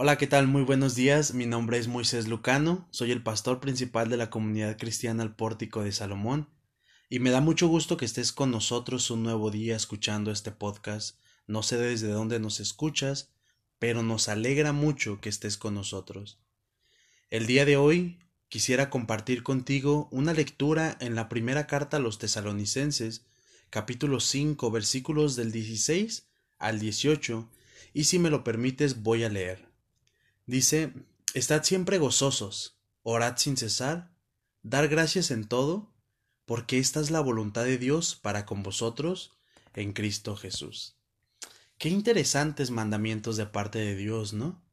Hola, ¿qué tal? Muy buenos días. Mi nombre es Moisés Lucano, soy el pastor principal de la comunidad cristiana El Pórtico de Salomón, y me da mucho gusto que estés con nosotros un nuevo día escuchando este podcast. No sé desde dónde nos escuchas, pero nos alegra mucho que estés con nosotros. El día de hoy quisiera compartir contigo una lectura en la primera carta a los tesalonicenses, capítulo 5, versículos del 16 al 18, y si me lo permites voy a leer. Dice, Estad siempre gozosos, orad sin cesar, dar gracias en todo, porque esta es la voluntad de Dios para con vosotros en Cristo Jesús. Qué interesantes mandamientos de parte de Dios, ¿no?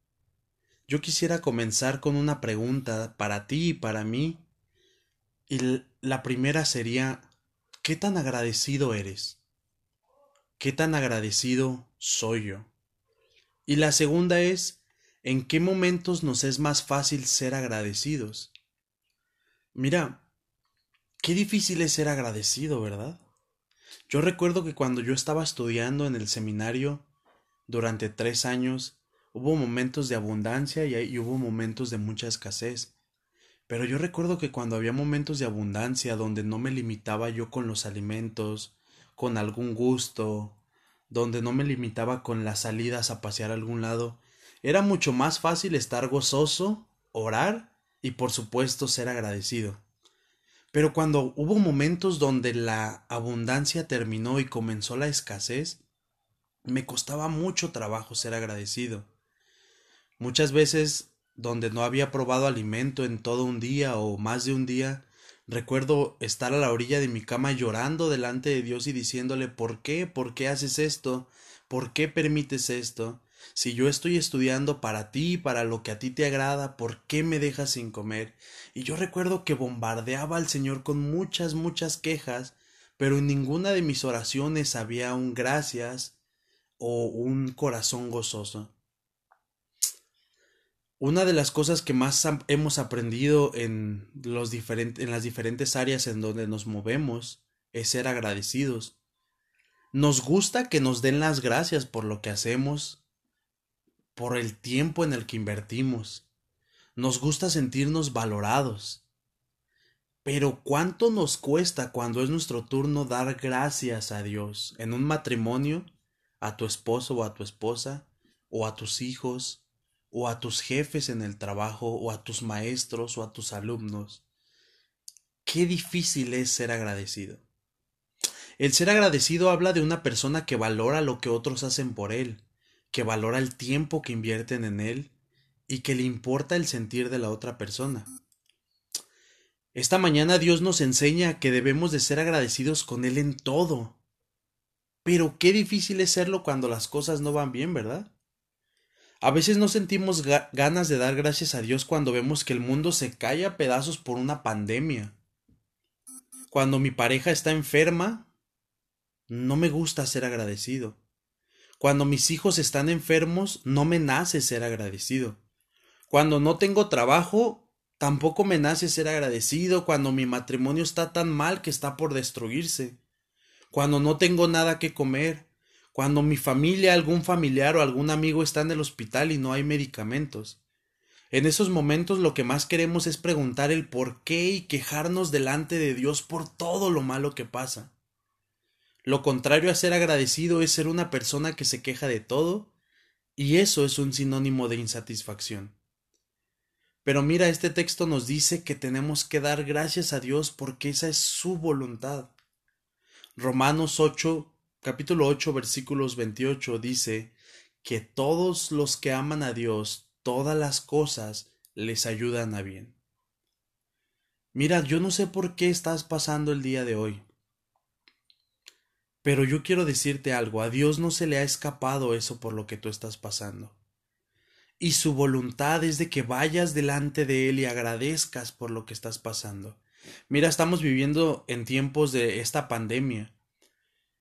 Yo quisiera comenzar con una pregunta para ti y para mí. Y la primera sería, ¿qué tan agradecido eres? ¿Qué tan agradecido soy yo? Y la segunda es, ¿En qué momentos nos es más fácil ser agradecidos? Mira, qué difícil es ser agradecido, ¿verdad? Yo recuerdo que cuando yo estaba estudiando en el seminario durante tres años, hubo momentos de abundancia y, hubo momentos de mucha escasez. Pero yo recuerdo que cuando había momentos de abundancia donde no me limitaba yo con los alimentos, con algún gusto, donde no me limitaba con las salidas a pasear a algún lado, era mucho más fácil estar gozoso, orar y por supuesto ser agradecido. Pero cuando hubo momentos donde la abundancia terminó y comenzó la escasez, me costaba mucho trabajo ser agradecido. Muchas veces, donde no había probado alimento en todo un día o más de un día, recuerdo estar a la orilla de mi cama llorando delante de Dios y diciéndole ¿por qué? ¿por qué haces esto? ¿por qué permites esto? Si yo estoy estudiando para ti, para lo que a ti te agrada, ¿por qué me dejas sin comer? Y yo recuerdo que bombardeaba al Señor con muchas, muchas quejas, pero en ninguna de mis oraciones había un gracias o un corazón gozoso. Una de las cosas que más hemos aprendido en, los en las diferentes áreas en donde nos movemos es ser agradecidos. Nos gusta que nos den las gracias por lo que hacemos, por el tiempo en el que invertimos. Nos gusta sentirnos valorados. Pero ¿cuánto nos cuesta cuando es nuestro turno dar gracias a Dios en un matrimonio, a tu esposo o a tu esposa, o a tus hijos, o a tus jefes en el trabajo, o a tus maestros o a tus alumnos? Qué difícil es ser agradecido. El ser agradecido habla de una persona que valora lo que otros hacen por él, que valora el tiempo que invierten en él y que le importa el sentir de la otra persona. Esta mañana Dios nos enseña que debemos de ser agradecidos con Él en todo. Pero qué difícil es serlo cuando las cosas no van bien, ¿verdad? A veces no sentimos ganas de dar gracias a Dios cuando vemos que el mundo se cae a pedazos por una pandemia. Cuando mi pareja está enferma, no me gusta ser agradecido. Cuando mis hijos están enfermos, no me nace ser agradecido. Cuando no tengo trabajo, tampoco me nace ser agradecido. Cuando mi matrimonio está tan mal que está por destruirse. Cuando no tengo nada que comer. Cuando mi familia, algún familiar o algún amigo está en el hospital y no hay medicamentos. En esos momentos lo que más queremos es preguntar el por qué y quejarnos delante de Dios por todo lo malo que pasa. Lo contrario a ser agradecido es ser una persona que se queja de todo, y eso es un sinónimo de insatisfacción. Pero mira, este texto nos dice que tenemos que dar gracias a Dios porque esa es su voluntad. Romanos 8, capítulo 8, versículos 28 dice que todos los que aman a Dios, todas las cosas les ayudan a bien. Mira, yo no sé por qué estás pasando el día de hoy. Pero yo quiero decirte algo, a Dios no se le ha escapado eso por lo que tú estás pasando. Y su voluntad es de que vayas delante de Él y agradezcas por lo que estás pasando. Mira, estamos viviendo en tiempos de esta pandemia.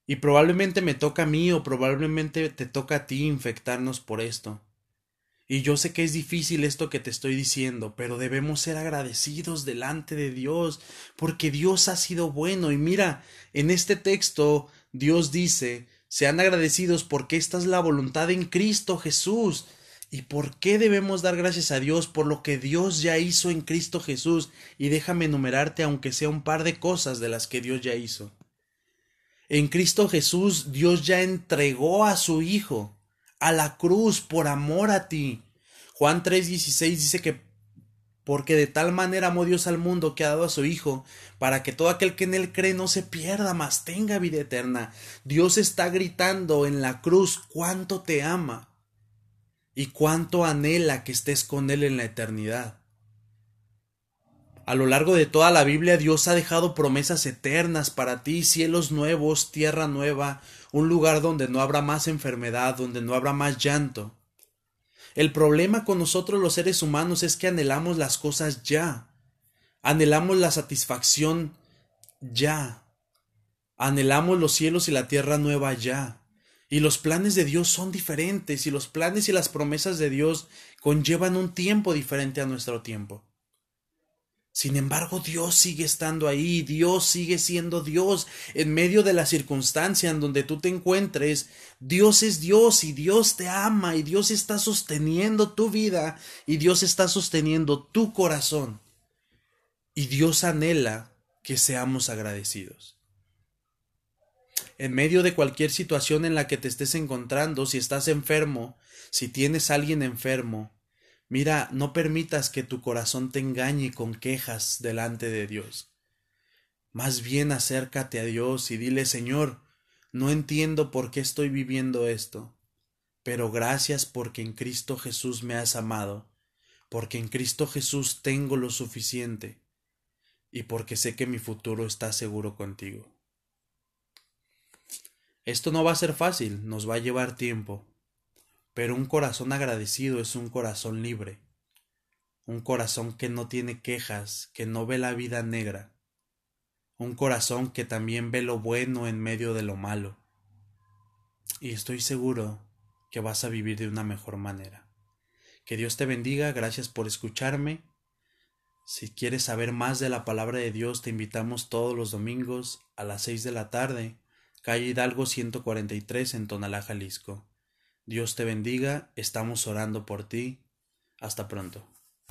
Y probablemente me toca a mí o probablemente te toca a ti infectarnos por esto. Y yo sé que es difícil esto que te estoy diciendo, pero debemos ser agradecidos delante de Dios, porque Dios ha sido bueno. Y mira, en este texto Dios dice, sean agradecidos porque esta es la voluntad en Cristo Jesús. ¿Y por qué debemos dar gracias a Dios por lo que Dios ya hizo en Cristo Jesús? Y déjame enumerarte aunque sea un par de cosas de las que Dios ya hizo. En Cristo Jesús Dios ya entregó a su Hijo a la cruz por amor a ti. Juan 3:16 dice que porque de tal manera amó Dios al mundo que ha dado a su Hijo, para que todo aquel que en él cree no se pierda, mas tenga vida eterna. Dios está gritando en la cruz cuánto te ama y cuánto anhela que estés con él en la eternidad. A lo largo de toda la Biblia Dios ha dejado promesas eternas para ti, cielos nuevos, tierra nueva, un lugar donde no habrá más enfermedad, donde no habrá más llanto. El problema con nosotros los seres humanos es que anhelamos las cosas ya. Anhelamos la satisfacción ya. Anhelamos los cielos y la tierra nueva ya. Y los planes de Dios son diferentes y los planes y las promesas de Dios conllevan un tiempo diferente a nuestro tiempo. Sin embargo, Dios sigue estando ahí, Dios sigue siendo Dios en medio de la circunstancia en donde tú te encuentres. Dios es Dios y Dios te ama y Dios está sosteniendo tu vida y Dios está sosteniendo tu corazón. Y Dios anhela que seamos agradecidos. En medio de cualquier situación en la que te estés encontrando, si estás enfermo, si tienes a alguien enfermo, Mira, no permitas que tu corazón te engañe con quejas delante de Dios. Más bien acércate a Dios y dile, Señor, no entiendo por qué estoy viviendo esto, pero gracias porque en Cristo Jesús me has amado, porque en Cristo Jesús tengo lo suficiente y porque sé que mi futuro está seguro contigo. Esto no va a ser fácil, nos va a llevar tiempo, pero un corazón agradecido es un corazón libre, un corazón que no tiene quejas, que no ve la vida negra, un corazón que también ve lo bueno en medio de lo malo. Y estoy seguro que vas a vivir de una mejor manera. Que Dios te bendiga, gracias por escucharme. Si quieres saber más de la palabra de Dios, te invitamos todos los domingos a las seis de la tarde, calle Hidalgo 143 en Tonalá, Jalisco. Dios te bendiga, estamos orando por ti. Hasta pronto.